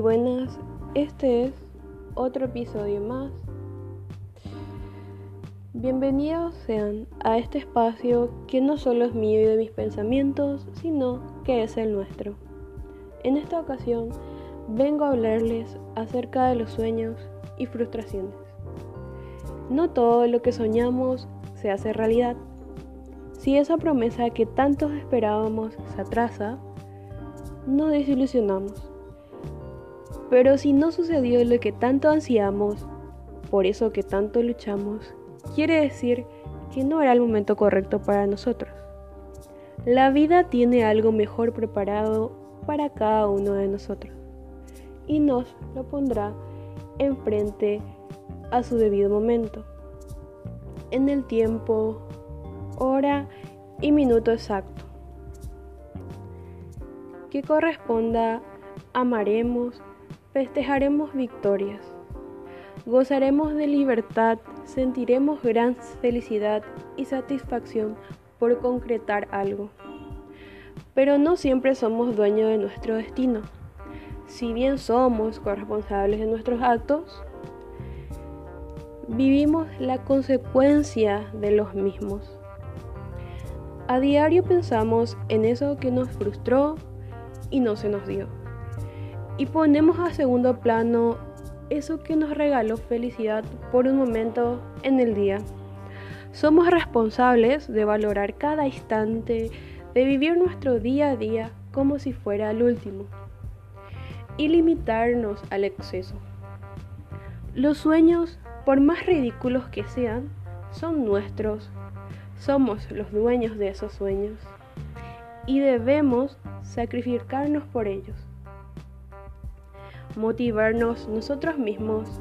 buenas. Este es otro episodio más. Bienvenidos sean a este espacio que no solo es mío y de mis pensamientos, sino que es el nuestro. En esta ocasión vengo a hablarles acerca de los sueños y frustraciones. No todo lo que soñamos se hace realidad. Si esa promesa que tantos esperábamos se atrasa, nos desilusionamos. Pero si no sucedió lo que tanto ansiamos, por eso que tanto luchamos, quiere decir que no era el momento correcto para nosotros. La vida tiene algo mejor preparado para cada uno de nosotros y nos lo pondrá enfrente a su debido momento, en el tiempo, hora y minuto exacto, que corresponda amaremos festejaremos victorias, gozaremos de libertad, sentiremos gran felicidad y satisfacción por concretar algo. Pero no siempre somos dueños de nuestro destino. Si bien somos corresponsables de nuestros actos, vivimos la consecuencia de los mismos. A diario pensamos en eso que nos frustró y no se nos dio y ponemos a segundo plano eso que nos regaló felicidad por un momento en el día. Somos responsables de valorar cada instante, de vivir nuestro día a día como si fuera el último y limitarnos al exceso. Los sueños, por más ridículos que sean, son nuestros. Somos los dueños de esos sueños y debemos sacrificarnos por ellos motivarnos nosotros mismos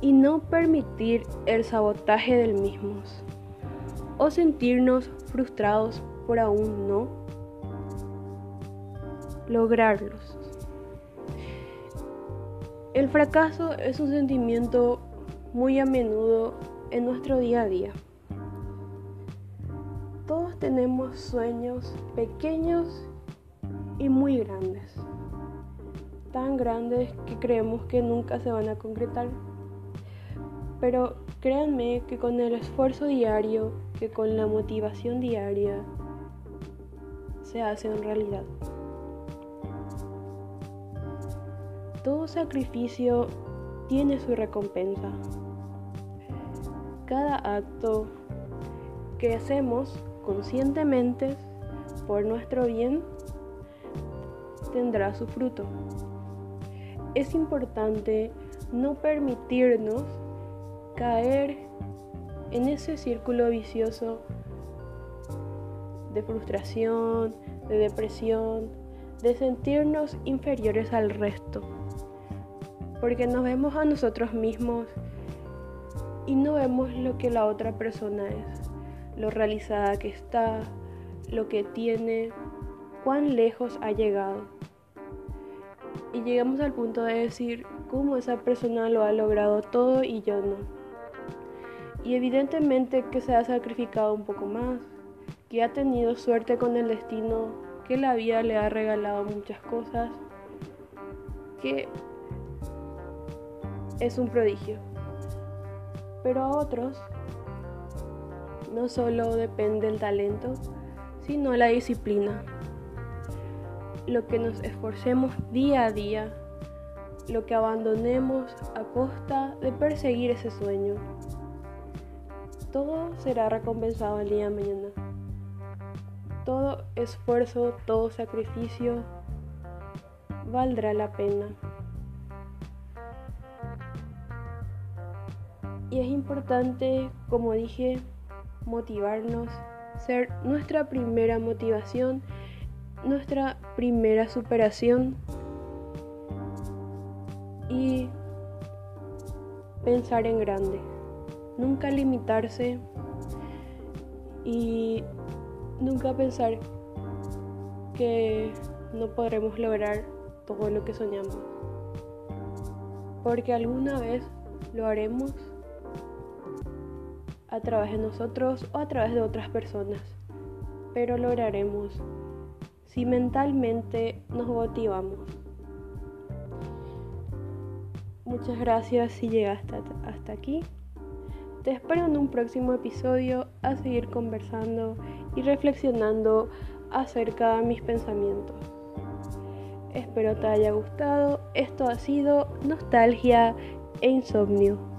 y no permitir el sabotaje del mismo o sentirnos frustrados por aún no lograrlos. El fracaso es un sentimiento muy a menudo en nuestro día a día. Todos tenemos sueños pequeños y muy grandes tan grandes que creemos que nunca se van a concretar. Pero créanme que con el esfuerzo diario, que con la motivación diaria, se hace en realidad. Todo sacrificio tiene su recompensa. Cada acto que hacemos conscientemente por nuestro bien tendrá su fruto es importante no permitirnos caer en ese círculo vicioso de frustración, de depresión, de sentirnos inferiores al resto. Porque nos vemos a nosotros mismos y no vemos lo que la otra persona es, lo realizada que está, lo que tiene, cuán lejos ha llegado y llegamos al punto de decir cómo esa persona lo ha logrado todo y yo no. Y evidentemente que se ha sacrificado un poco más, que ha tenido suerte con el destino, que la vida le ha regalado muchas cosas, que es un prodigio. Pero a otros no solo depende el talento, sino la disciplina lo que nos esforcemos día a día, lo que abandonemos a costa de perseguir ese sueño. Todo será recompensado el día de mañana. Todo esfuerzo, todo sacrificio valdrá la pena. Y es importante, como dije, motivarnos, ser nuestra primera motivación nuestra primera superación. Y pensar en grande, nunca limitarse y nunca pensar que no podremos lograr todo lo que soñamos, porque alguna vez lo haremos a través de nosotros o a través de otras personas, pero lograremos si mentalmente nos motivamos. Muchas gracias si llegaste hasta aquí. Te espero en un próximo episodio a seguir conversando y reflexionando acerca de mis pensamientos. Espero te haya gustado. Esto ha sido Nostalgia e Insomnio.